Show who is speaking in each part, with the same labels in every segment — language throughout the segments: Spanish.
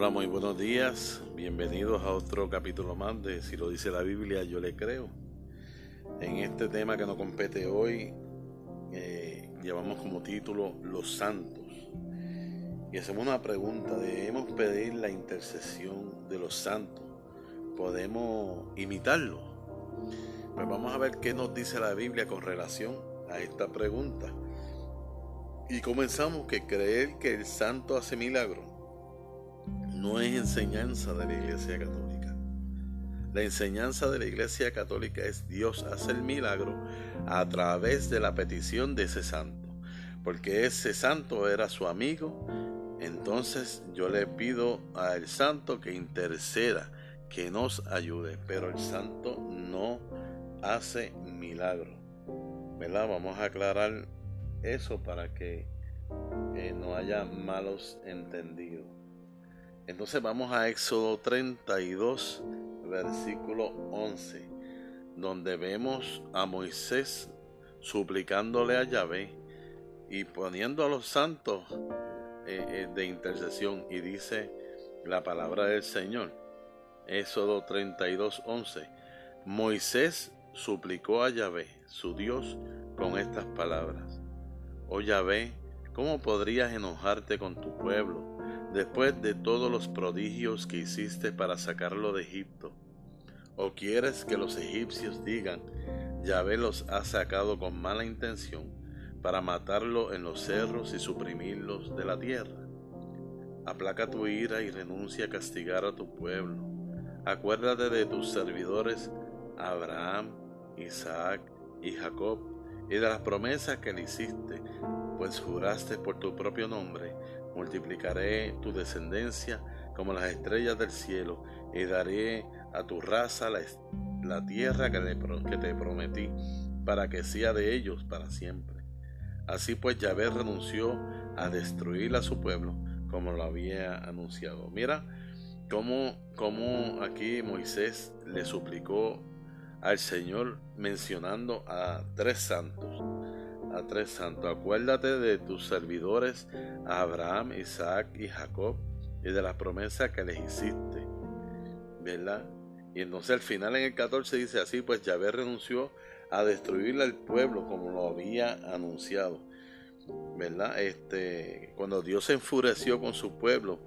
Speaker 1: Hola, muy buenos días. Bienvenidos a otro capítulo más de Si lo dice la Biblia, yo le creo. En este tema que nos compete hoy, eh, llevamos como título Los Santos. Y hacemos una pregunta, ¿debemos pedir la intercesión de los santos? ¿Podemos imitarlo? Pues vamos a ver qué nos dice la Biblia con relación a esta pregunta. Y comenzamos que creer que el santo hace milagros no es enseñanza de la Iglesia Católica. La enseñanza de la Iglesia Católica es Dios hace el milagro a través de la petición de ese santo. Porque ese santo era su amigo. Entonces yo le pido al santo que interceda, que nos ayude. Pero el santo no hace milagro. ¿Verdad? Vamos a aclarar eso para que eh, no haya malos entendidos. Entonces vamos a Éxodo 32, versículo 11, donde vemos a Moisés suplicándole a Yahvé y poniendo a los santos eh, eh, de intercesión. Y dice la palabra del Señor, Éxodo 32, 11, Moisés suplicó a Yahvé, su Dios, con estas palabras. Oh Yahvé, ¿cómo podrías enojarte con tu pueblo? Después de todos los prodigios que hiciste para sacarlo de Egipto? ¿O quieres que los egipcios digan, Yahvé los ha sacado con mala intención para matarlo en los cerros y suprimirlos de la tierra? Aplaca tu ira y renuncia a castigar a tu pueblo. Acuérdate de tus servidores Abraham, Isaac y Jacob y de las promesas que le hiciste, pues juraste por tu propio nombre multiplicaré tu descendencia como las estrellas del cielo y daré a tu raza la, tierra que, que te prometí para que sea de ellos para siempre. Así pues Yahvé renunció a destruir a su pueblo como lo había anunciado. Mira cómo, cómo aquí Moisés le suplicó al Señor mencionando a tres santos a tres santos. Acuérdate de tus servidores Abraham, Isaac y Jacob y de las promesas que les hiciste. ¿Verdad? Y entonces al final en el 14 dice así, pues Yahvé renunció a destruirle al pueblo como lo había anunciado. ¿Verdad? Este, cuando Dios se enfureció con su pueblo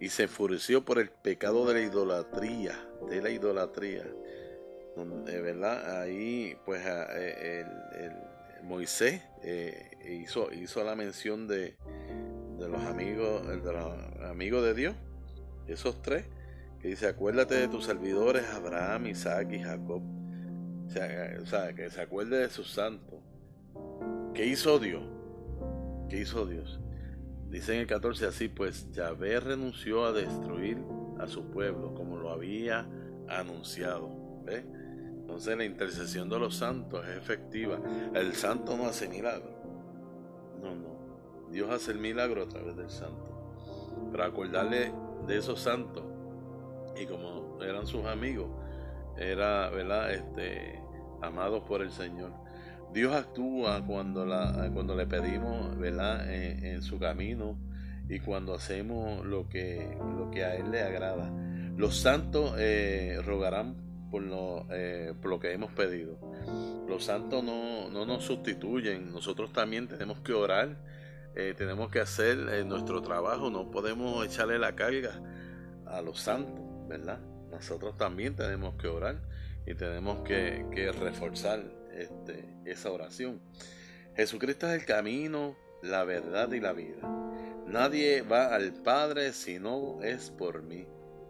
Speaker 1: y se enfureció por el pecado de la idolatría, de la idolatría, ¿verdad? Ahí pues el, el Moisés eh, hizo, la mención de, los amigos, de los amigos de Dios, esos tres, que dice, acuérdate de tus servidores Abraham, Isaac y Jacob. O sea, que se acuerde de sus santos. ¿Qué hizo Dios? ¿Qué hizo Dios? Dice en el 14 así, pues Yahvé renunció a destruir a su pueblo como lo había anunciado. Entonces la intercesión de los santos es efectiva. El santo no hace milagro. No, no. Dios hace el milagro a través del santo. Para acordarle de esos santos. Y como eran sus amigos, era, ¿verdad? Este, amados por el Señor. Dios actúa cuando, la, cuando le pedimos, ¿verdad? En, su camino y cuando hacemos lo que, lo que a Él le agrada. Los santos eh, rogarán por lo, eh, por lo que hemos pedido. Los santos no, no, nos sustituyen, nosotros también tenemos que orar, eh, tenemos que hacer eh, nuestro trabajo, no podemos echarle la carga a los santos, ¿verdad? Nosotros también tenemos que orar y tenemos que, que reforzar este, esa oración. Jesucristo es el camino, la verdad y la vida. Nadie va al Padre si no es por mí.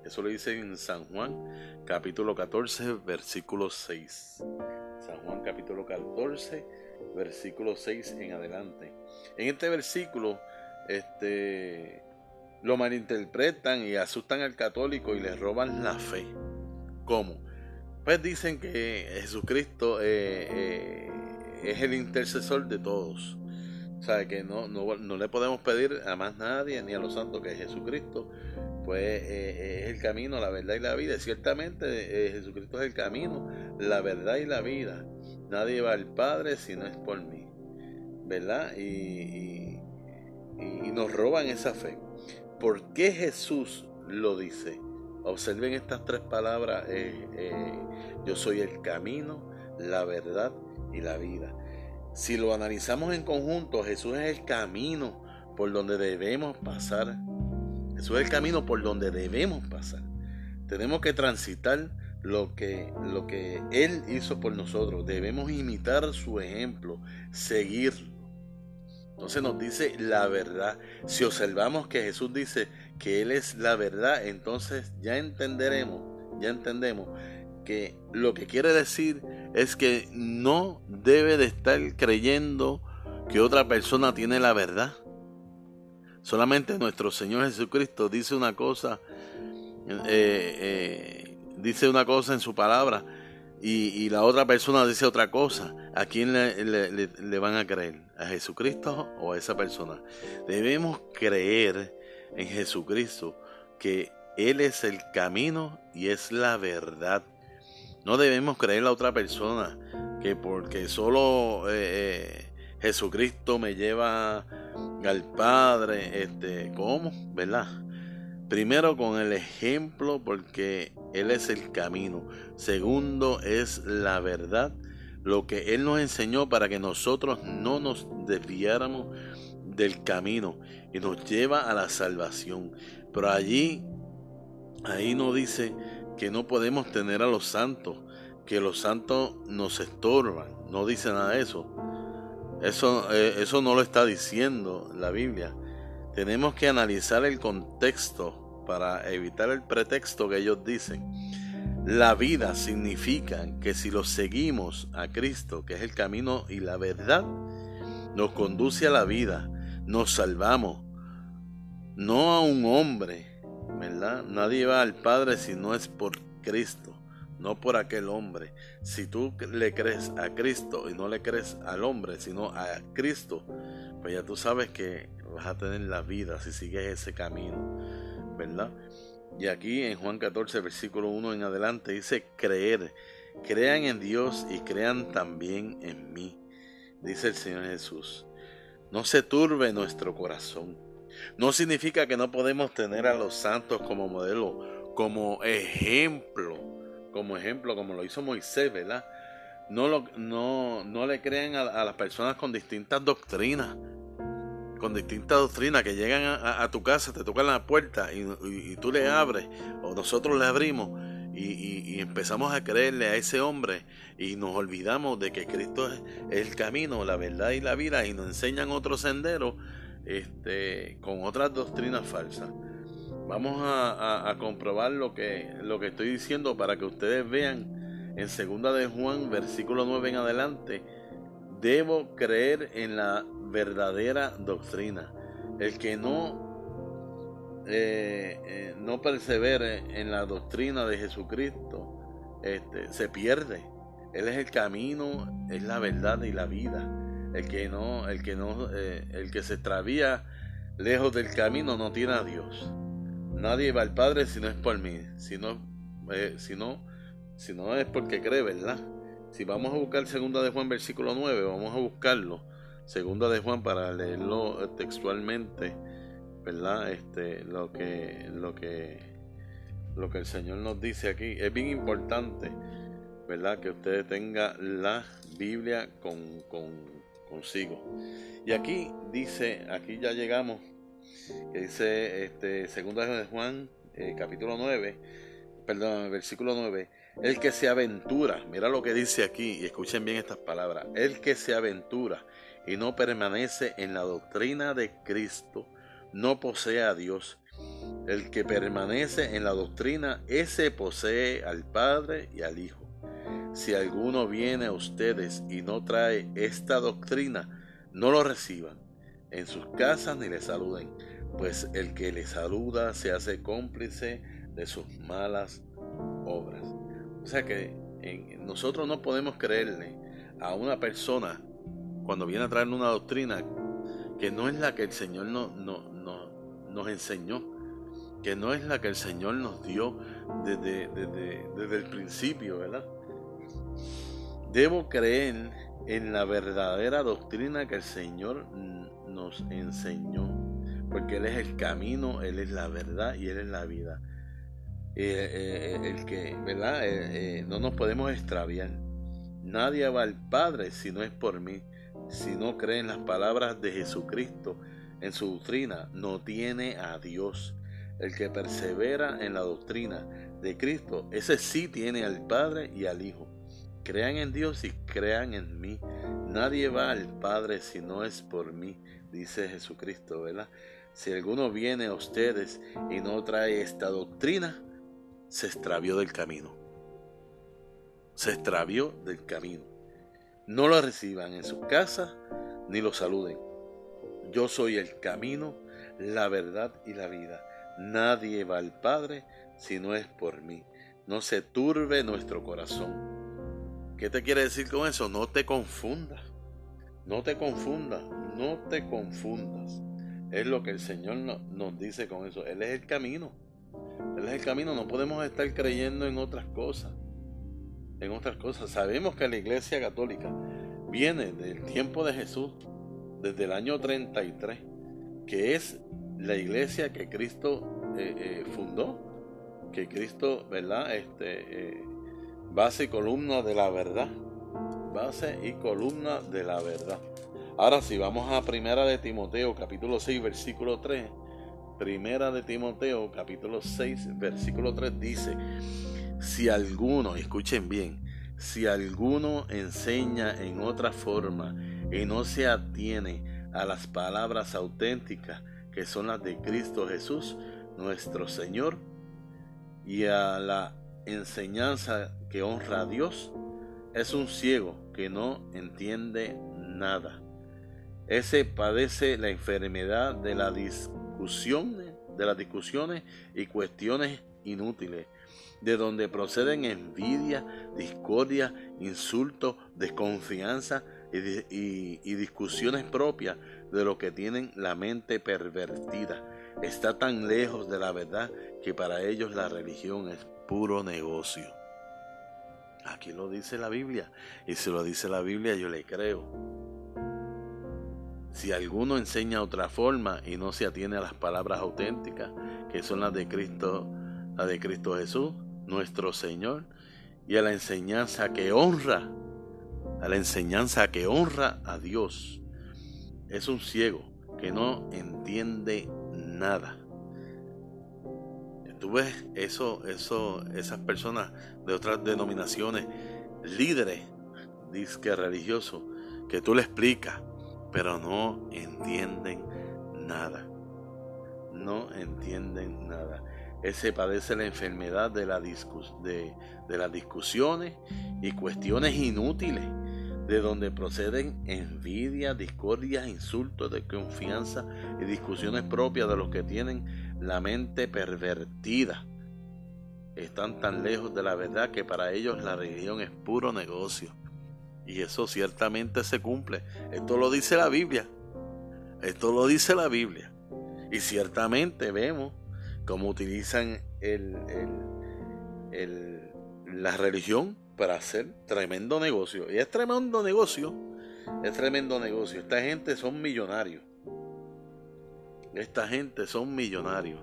Speaker 1: Eso lo dice en San Juan capítulo 14 versículo 6. San Juan capítulo 14 versículo 6 en adelante. En este versículo este, lo malinterpretan y asustan al católico y le roban la fe. ¿Cómo? Pues dicen que Jesucristo eh, eh, es el intercesor de todos. O sea, que no, no, no, le podemos pedir a más nadie, ni a los santos, que Jesucristo pues eh, es el camino, la verdad y la vida. ciertamente eh, Jesucristo es el camino, la verdad y la vida. Nadie va al Padre si no es por mí. ¿Verdad? Y, nos roban esa fe. ¿Por qué Jesús lo dice. Observen estas tres palabras. Eh, eh, yo soy el camino, la verdad y la vida. Si lo analizamos en conjunto, Jesús es el camino por donde debemos pasar. Jesús es el camino por donde debemos pasar. Tenemos que transitar lo que, lo que Él hizo por nosotros. Debemos imitar su ejemplo, seguirlo. Entonces nos dice la verdad. Si observamos que Jesús dice que Él es la verdad, entonces ya entenderemos, ya entendemos que lo que quiere decir es que no debe de estar creyendo que otra persona tiene la verdad. Solamente nuestro Señor Jesucristo dice una cosa, eh, eh, dice una cosa en su palabra y, la otra persona dice otra cosa. ¿A quién le, van a creer? ¿A Jesucristo o a esa persona? Debemos creer en Jesucristo que Él es el camino y es la verdad. No debemos creer a otra persona que porque solo eh, Jesucristo me lleva al Padre, este, ¿cómo? ¿Verdad? Primero con el ejemplo porque Él es el camino. Segundo es la verdad, lo que Él nos enseñó para que nosotros no nos desviáramos del camino y nos lleva a la salvación. Pero allí, ahí nos dice que no podemos tener a los santos, que los santos nos estorban. No dice nada de eso. Eso, eh, eso no lo está diciendo la Biblia. Tenemos que analizar el contexto para evitar el pretexto que ellos dicen. La vida significa que si lo seguimos a Cristo, que es el camino y la verdad, nos conduce a la vida, nos salvamos. No a un hombre, ¿verdad? Nadie va al Padre si no es por Cristo no por aquel hombre. Si tú le crees a Cristo y no le crees al hombre, sino a Cristo, pues ya tú sabes que vas a tener la vida si sigues ese camino, ¿verdad? Y aquí en Juan 14, versículo 1 en adelante dice creer. Crean en Dios y crean también en mí, dice el Señor Jesús. No se turbe nuestro corazón. No significa que no podemos tener a los santos como modelo, como ejemplo como ejemplo, como lo hizo Moisés, ¿verdad? No, lo, no, no le creen a, las personas con distintas doctrinas, con distintas doctrinas que llegan a, tu casa, te tocan la puerta y, tú le abres, o nosotros le abrimos y, empezamos a creerle a ese hombre y nos olvidamos de que Cristo es, el camino, la verdad y la vida y nos enseñan otro sendero este, con otras doctrinas falsas. Vamos a, comprobar lo que, lo que estoy diciendo para que ustedes vean en segunda de Juan, versículo 9 en adelante. Debo creer en la verdadera doctrina. El que no, eh, eh, no persevere en la doctrina de Jesucristo este, se pierde. Él es el camino, es la verdad y la vida. El que no, el que no, eh, el que se extravía lejos del camino no tiene a Dios. Nadie va al Padre si no es por mí, si no, eh, si no, si no es porque cree, ¿verdad? Si vamos a buscar segunda de Juan versículo 9, vamos a buscarlo. Segunda de Juan para leerlo eh, textualmente, ¿verdad? Este, lo que, lo que, lo que el Señor nos dice aquí. Es bien importante, ¿verdad? Que usted tenga la Biblia con, con, consigo. Y aquí dice, aquí ya llegamos que dice este, segunda de Juan, eh, capítulo 9, perdón, versículo 9, el que se aventura, mira lo que dice aquí y escuchen bien estas palabras, el que se aventura y no permanece en la doctrina de Cristo, no posee a Dios. El que permanece en la doctrina, ese posee al Padre y al Hijo. Si alguno viene a ustedes y no trae esta doctrina, no lo reciban en sus casas ni le saluden pues el que le saluda se hace cómplice de sus malas obras. O sea que nosotros no podemos creerle a una persona cuando viene a traer una doctrina que no es la que el Señor no, nos enseñó, que no es la que el Señor nos dio desde, desde el principio, ¿verdad? Debo creer en la verdadera doctrina que el Señor nos enseñó porque Él es el camino, Él es la verdad y Él es la vida. Eh, eh, el que, ¿verdad? Eh, no nos podemos extraviar. Nadie va al Padre si no es por mí. Si no cree en las palabras de Jesucristo, en su doctrina, no tiene a Dios. El que persevera en la doctrina de Cristo, ese sí tiene al Padre y al Hijo. Crean en Dios y crean en mí. Nadie va al Padre si no es por mí, dice Jesucristo, ¿verdad? Si alguno viene a ustedes y no trae esta doctrina, se extravió del camino. Se extravió del camino. No lo reciban en su casa ni lo saluden. Yo soy el camino, la verdad y la vida. Nadie va al Padre si no es por mí. No se turbe nuestro corazón. ¿Qué te quiere decir con eso? No te confundas. No te confundas. No te confundas. Es lo que el Señor nos dice con eso. Él es el camino. Él es el camino. No podemos estar creyendo en otras cosas. En otras cosas. Sabemos que la Iglesia Católica viene del tiempo de Jesús, desde el año 33, que es la iglesia que Cristo eh, eh, fundó, que Cristo, ¿verdad? Este, eh, base y columna de la verdad. Base y columna de la verdad. Ahora si vamos a Primera de Timoteo, capítulo 6, versículo 3. Primera de Timoteo, capítulo 6, versículo 3 dice, si alguno, escuchen bien, si alguno enseña en otra forma y no se atiene a las palabras auténticas que son las de Cristo Jesús, nuestro Señor, y a la enseñanza que honra a Dios, es un ciego que no entiende nada. Ese padece la enfermedad de la discusión, de las discusiones y cuestiones inútiles, de donde proceden envidia, discordia, insultos, desconfianza y, y discusiones propias de lo que tienen la mente pervertida. Está tan lejos de la verdad que para ellos la religión es puro negocio. Aquí lo dice la Biblia. Y si lo dice la Biblia, yo le creo. Si alguno enseña otra forma y no se atiene a las palabras auténticas, que son las de Cristo, la de Cristo Jesús, nuestro Señor, y a la enseñanza que honra, a la enseñanza que honra a Dios, es un ciego que no entiende nada. Tú ves eso, esas personas de otras denominaciones, líderes, disque religiosos, que tú le explicas, pero no entienden nada. No entienden nada. Ese padece la enfermedad de, la de, de las discusiones y cuestiones inútiles de donde proceden envidia, discordia, insultos de confianza y discusiones propias de los que tienen la mente pervertida. Están tan lejos de la verdad que para ellos la religión es puro negocio. Y eso ciertamente se cumple. Esto lo dice la Biblia. Esto lo dice la Biblia. Y ciertamente vemos cómo utilizan la religión para hacer tremendo negocio. Y es tremendo negocio, es tremendo negocio. Esta gente son millonarios. Esta gente son millonarios.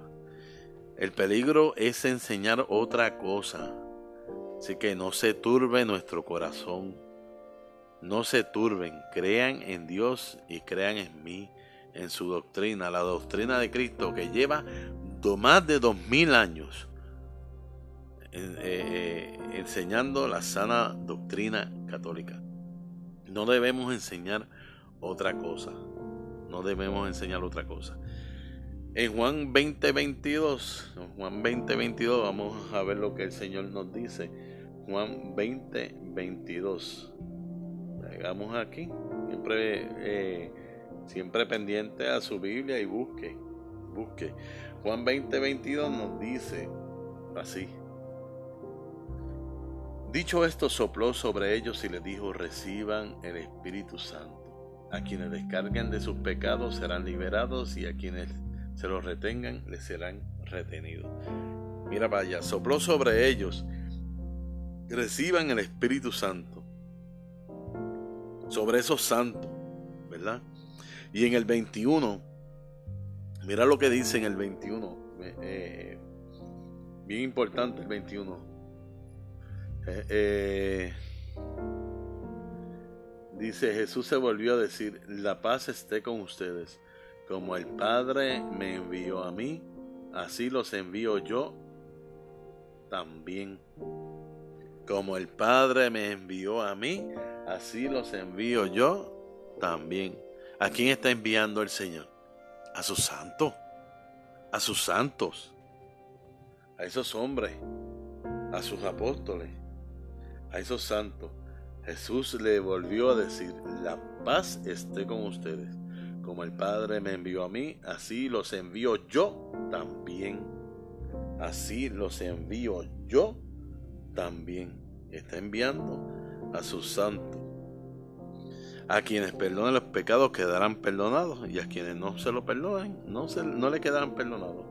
Speaker 1: El peligro es enseñar otra cosa. Así que no se turbe nuestro corazón. No se turben. Crean en Dios y crean en mí, en su doctrina, la doctrina de Cristo que lleva más de dos mil años eh, eh, enseñando la sana doctrina católica. No debemos enseñar otra cosa. No debemos enseñar otra cosa. En Juan 20, 22, Juan 20, 22, vamos a ver lo que el Señor nos dice. Juan 20, 22. Llegamos aquí. Siempre, eh, siempre pendiente a su Biblia y busque. Busque. Juan 20, 22 nos dice así. Dicho esto, sopló sobre ellos y les dijo, reciban el Espíritu Santo. A quienes descarguen de sus pecados serán liberados y a quienes se los retengan les serán retenidos. Mira, vaya, sopló sobre ellos, reciban el Espíritu Santo. Sobre esos santos, ¿verdad? Y en el 21 Mira lo que dice en el 21. Eh, bien importante el 21. Eh, eh, dice, Jesús se volvió a decir, la paz esté con ustedes. Como el Padre me envió a mí, así los envío yo también. Como el Padre me envió a mí, así los envío yo también. ¿A quién está enviando el Señor? A sus santos. A sus santos. A esos hombres. A sus apóstoles. A esos santos. Jesús le volvió a decir, la paz esté con ustedes. Como el Padre me envió a mí, así los envío yo también. Así los envío yo también. Está enviando a sus santos. A quienes perdonen los pecados quedarán perdonados y a quienes no se lo perdonen no, se, no le quedarán perdonados.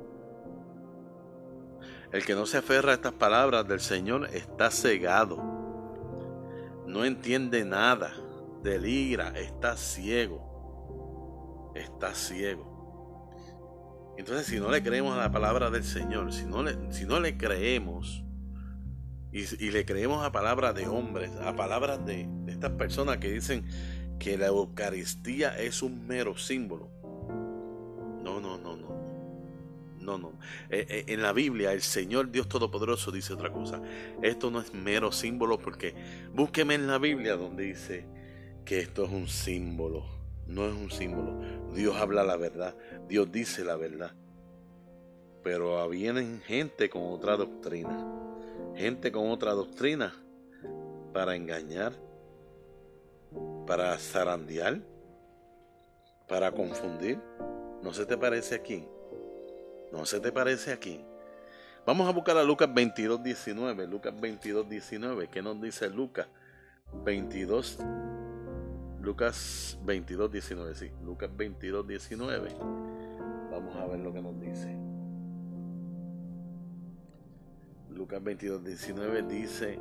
Speaker 1: El que no se aferra a estas palabras del Señor está cegado. No entiende nada. Delira, está ciego está ciego. Entonces, si no le creemos a la palabra del Señor, si no le, si no le creemos y, le creemos a palabras de hombres, a palabras de, estas personas que dicen que la Eucaristía es un mero símbolo. No, no, no, no. No, no. Eh, eh, en la Biblia el Señor Dios Todopoderoso dice otra cosa. Esto no es mero símbolo porque búsqueme en la Biblia donde dice que esto es un símbolo no es un símbolo. Dios habla la verdad, Dios dice la verdad. Pero vienen gente con otra doctrina, gente con otra doctrina para engañar, para zarandear, para confundir. ¿No se te parece aquí? ¿No se te parece aquí? Vamos a buscar a Lucas 22, 19. Lucas 22, 19. ¿Qué nos dice Lucas 22, Lucas 22, 19, sí, Lucas 22, 19. Vamos a ver lo que nos dice. Lucas 22, 19 dice,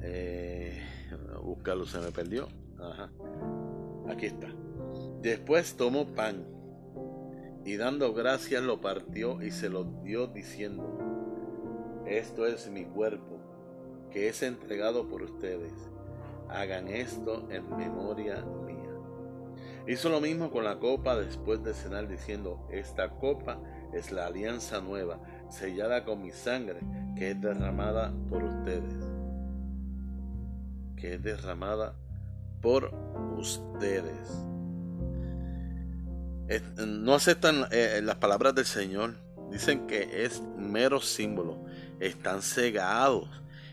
Speaker 1: eh, buscarlo se me perdió. Ajá. Aquí está. Después tomó pan y dando gracias lo partió y se lo dio diciendo, esto es mi cuerpo que es entregado por ustedes hagan esto en memoria mía. Hizo lo mismo con la copa después de cenar diciendo, esta copa es la alianza nueva, sellada con mi sangre, que es derramada por ustedes. Que es derramada por ustedes. No aceptan eh, las palabras del Señor. Dicen que es mero símbolo. Están cegados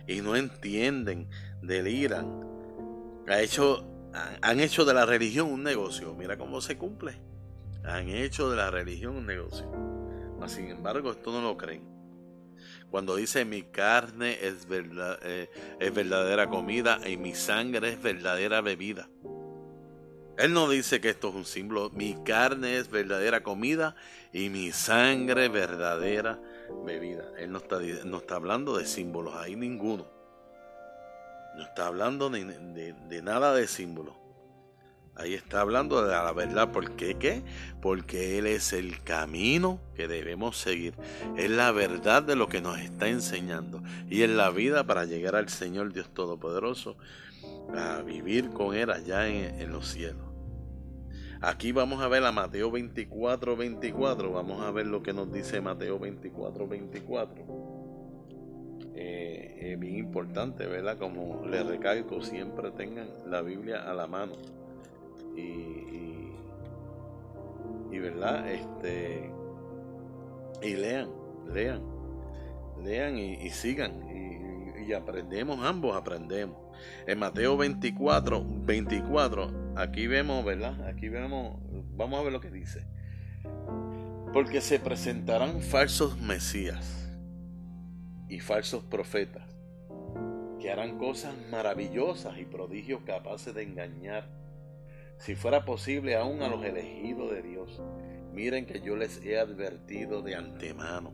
Speaker 1: y no entienden, deliran ha hecho, han hecho de la religión un negocio. Mira cómo se cumple. Han hecho de la religión un negocio. Mas, sin embargo, esto no lo creen. Cuando dice mi carne es, eh, verdadera comida y mi sangre es verdadera bebida. Él no dice que esto es un símbolo. Mi carne es verdadera comida y mi sangre verdadera bebida. Él no está, no está hablando de símbolos, hay ninguno. No está hablando de, nada de símbolo. Ahí está hablando de la verdad. ¿Por qué qué? Porque Él es el camino que debemos seguir. Es la verdad de lo que nos está enseñando. Y es la vida para llegar al Señor Dios Todopoderoso. A vivir con Él allá en, en los cielos. Aquí vamos a ver a Mateo 24, 24. Vamos a ver lo que nos dice Mateo 24, 24 eh, bien importante, ¿verdad? Como les recalco, siempre tengan la Biblia a la mano. Y, y, ¿verdad? Este, y lean, lean, lean y, sigan. Y, y, aprendemos, ambos aprendemos. En Mateo 24, 24, aquí vemos, ¿verdad? Aquí vemos, vamos a ver lo que dice. Porque se presentarán falsos mesías y falsos profetas, que harán cosas maravillosas y prodigios capaces de engañar, si fuera posible, aún a los elegidos de Dios. Miren que yo les he advertido de antemano.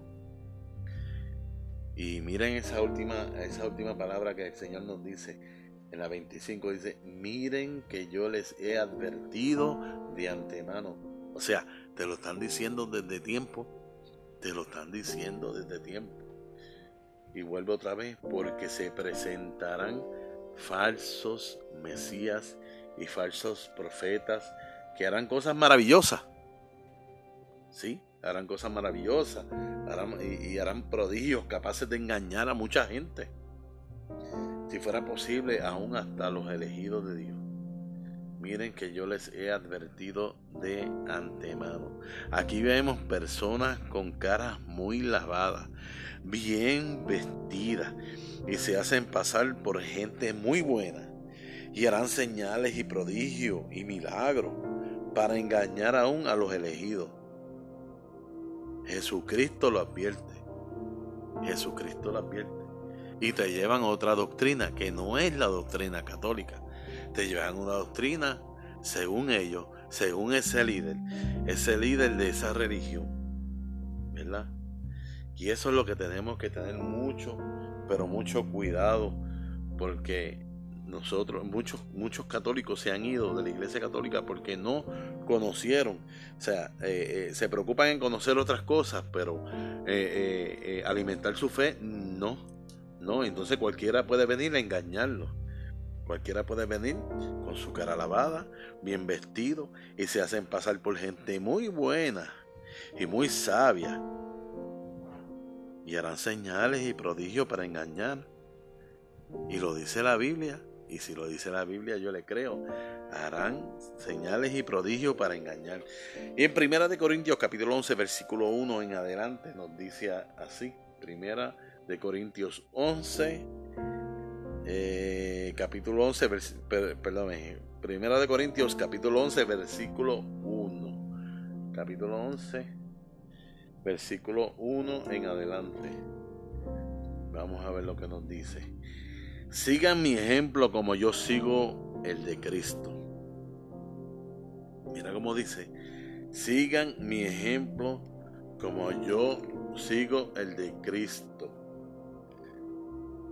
Speaker 1: Y miren esa última, esa última palabra que el Señor nos dice en la 25, dice, miren que yo les he advertido de antemano. O sea, te lo están diciendo desde tiempo. Te lo están diciendo desde tiempo. Y vuelve otra vez, porque se presentarán falsos mesías y falsos profetas que harán cosas maravillosas. ¿Sí? Harán cosas maravillosas y, harán prodigios capaces de engañar a mucha gente. Si fuera posible, aún hasta los elegidos de Dios. Miren que yo les he advertido de antemano. Aquí vemos personas con caras muy lavadas, bien vestidas, y se hacen pasar por gente muy buena, y harán señales y prodigios y milagros para engañar aún a los elegidos. Jesucristo lo advierte. Jesucristo lo advierte. Y te llevan otra doctrina que no es la doctrina católica te llevan una doctrina según ellos, según ese líder, ese líder de esa religión. ¿Verdad? Y eso es lo que tenemos que tener mucho, pero mucho cuidado, porque nosotros, muchos, muchos católicos se han ido de la iglesia católica porque no conocieron, o sea, eh, eh, se preocupan en conocer otras cosas, pero eh, alimentar su fe, no, no, entonces cualquiera puede venir a engañarlo. Cualquiera puede venir con su cara lavada, bien vestido, y se hacen pasar por gente muy buena y muy sabia. Y harán señales y prodigios para engañar. Y lo dice la Biblia. Y si lo dice la Biblia, yo le creo. Harán señales y prodigios para engañar. Y en Primera de Corintios capítulo 11, versículo 1 en adelante nos dice así. Primera de Corintios 11, eh, capítulo 11, perdón, eh, Primera de Corintios, capítulo 11, versículo 1. Capítulo 11, versículo 1 en adelante. Vamos a ver lo que nos dice. Sigan mi ejemplo como yo sigo el de Cristo. Mira cómo dice. Sigan mi ejemplo como yo sigo el de Cristo.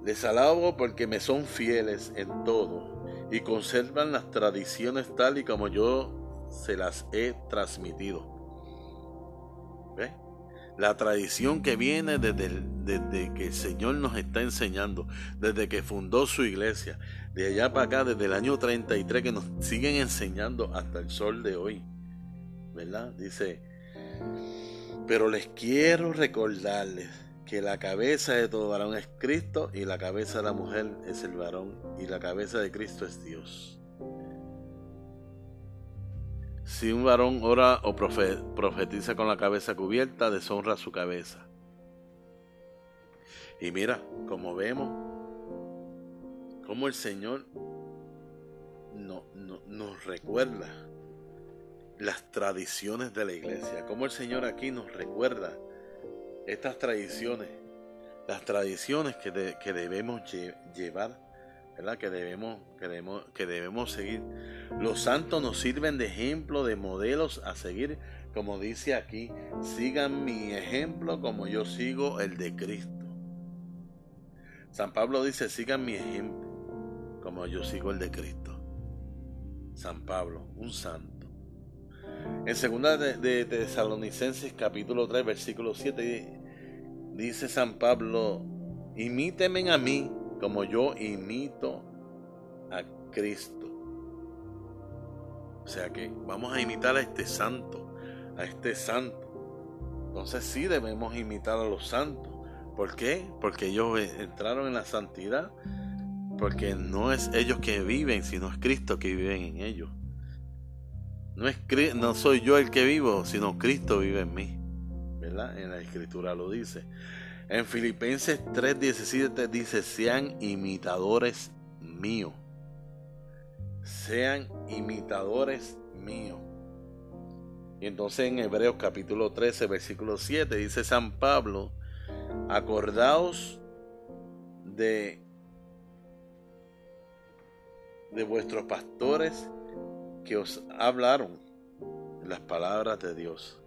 Speaker 1: Les alabo porque me son fieles en todo y conservan las tradiciones tal y como yo se las he transmitido. ¿Ve? La tradición que viene desde, desde que el Señor nos está enseñando, desde que fundó su iglesia, de allá para acá, desde el año 33, que nos siguen enseñando hasta el sol de hoy. ¿Verdad? Dice, pero les quiero recordarles que la cabeza de todo varón es Cristo y la cabeza de la mujer es el varón y la cabeza de Cristo es Dios. Si un varón ora o profetiza con la cabeza cubierta, deshonra su cabeza. Y mira, como vemos, como el Señor no, nos recuerda las tradiciones de la iglesia, como el Señor aquí nos recuerda estas tradiciones, las tradiciones que, debemos llevar, ¿verdad? Que debemos, que, debemos, que debemos seguir. Los santos nos sirven de ejemplo, de modelos a seguir, como dice aquí, sigan mi ejemplo como yo sigo el de Cristo. San Pablo dice, sigan mi ejemplo como yo sigo el de Cristo. San Pablo, un santo. En segunda de, Tesalonicenses capítulo 3 versículo 7 dice San Pablo, imítenme a mí como yo imito a Cristo. O sea que vamos a imitar a este santo, a este santo. Entonces sí debemos imitar a los santos. ¿Por qué? Porque ellos entraron en la santidad. Porque no es ellos que viven, sino es Cristo que vive en ellos. No, es, no soy yo el que vivo, sino Cristo vive en mí. En la escritura lo dice. En Filipenses 3:17 dice, sean imitadores míos. Sean imitadores míos. Y entonces en Hebreos capítulo 13, versículo 7 dice San Pablo, acordaos de, de vuestros pastores que os hablaron las palabras de Dios.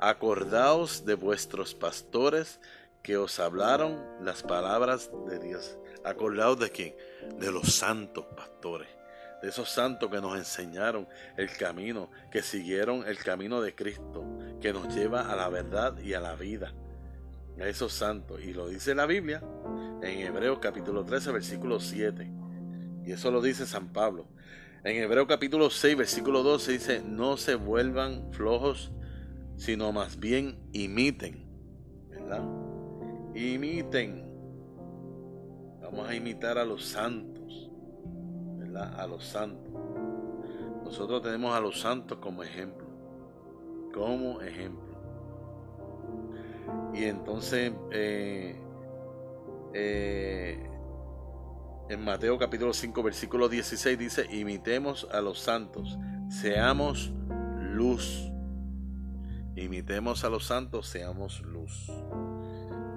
Speaker 1: Acordaos de vuestros pastores que os hablaron las palabras de Dios. Acordaos de quién? De los santos pastores, de esos santos que nos enseñaron el camino, que siguieron el camino de Cristo, que nos lleva a la verdad y a la vida. A esos santos. Y lo dice la Biblia en Hebreos capítulo 13, versículo 7. Y eso lo dice San Pablo. En Hebreos capítulo 6, versículo 12 dice, no se vuelvan flojos, sino más bien imiten. ¿Verdad? Imiten. Vamos a imitar a los santos. ¿Verdad? A los santos. Nosotros tenemos a los santos como ejemplo. Como ejemplo. Y entonces, eh, eh, en Mateo capítulo 5, versículo 16 dice, imitemos a los santos, seamos luz. Imitemos a los santos, seamos luz.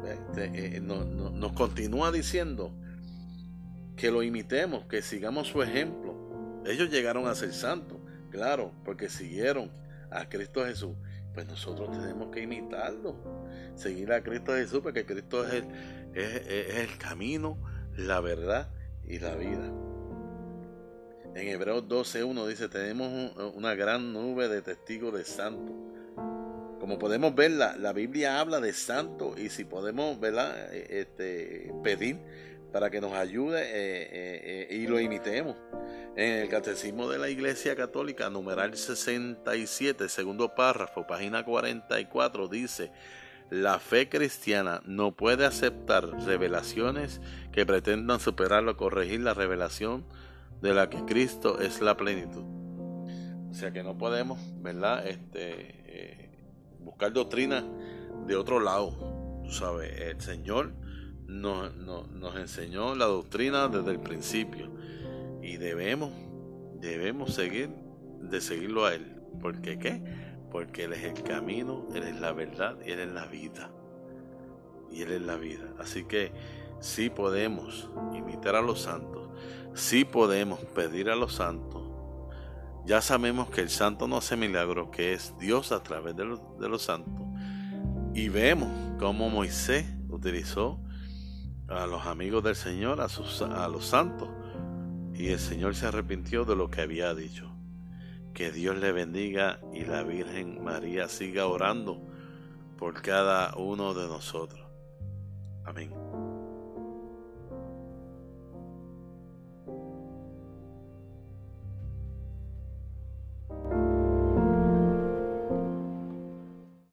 Speaker 1: Este, eh, nos continúa diciendo que lo imitemos, que sigamos su ejemplo. Ellos llegaron a ser santos, claro, porque siguieron a Cristo Jesús. Pues nosotros tenemos que imitarlo, seguir a Cristo Jesús, porque Cristo es el, es el camino, la verdad y la vida. En Hebreos 12.1 dice, tenemos una gran nube de testigos de santos. Como podemos ver, la, la Biblia habla de santos y si podemos Este, pedir para que nos ayude eh, eh, eh, y lo imitemos. En el Catecismo de la Iglesia Católica, numeral 67, segundo párrafo, página 44, dice, la fe cristiana no puede aceptar revelaciones que pretendan superar o corregir la revelación de la que Cristo es la plenitud. O sea que no podemos, ¿verdad? Este, buscar doctrina de otro lado. Tú sabes, el Señor nos, nos enseñó la doctrina desde el principio y debemos, debemos seguir, de seguirlo a Él. ¿Por qué qué? porque Él es el camino, Él es la verdad y Él es la vida. Y Él es la vida. Así que sí podemos imitar a los santos, sí podemos pedir a los santos. Ya sabemos que el santo no hace milagros, que es Dios a través de los, santos. Y vemos cómo Moisés utilizó a los amigos del Señor, a los santos. Y el Señor se arrepintió de lo que había dicho. Que Dios le bendiga y la Virgen María siga orando por cada uno de nosotros. Amén.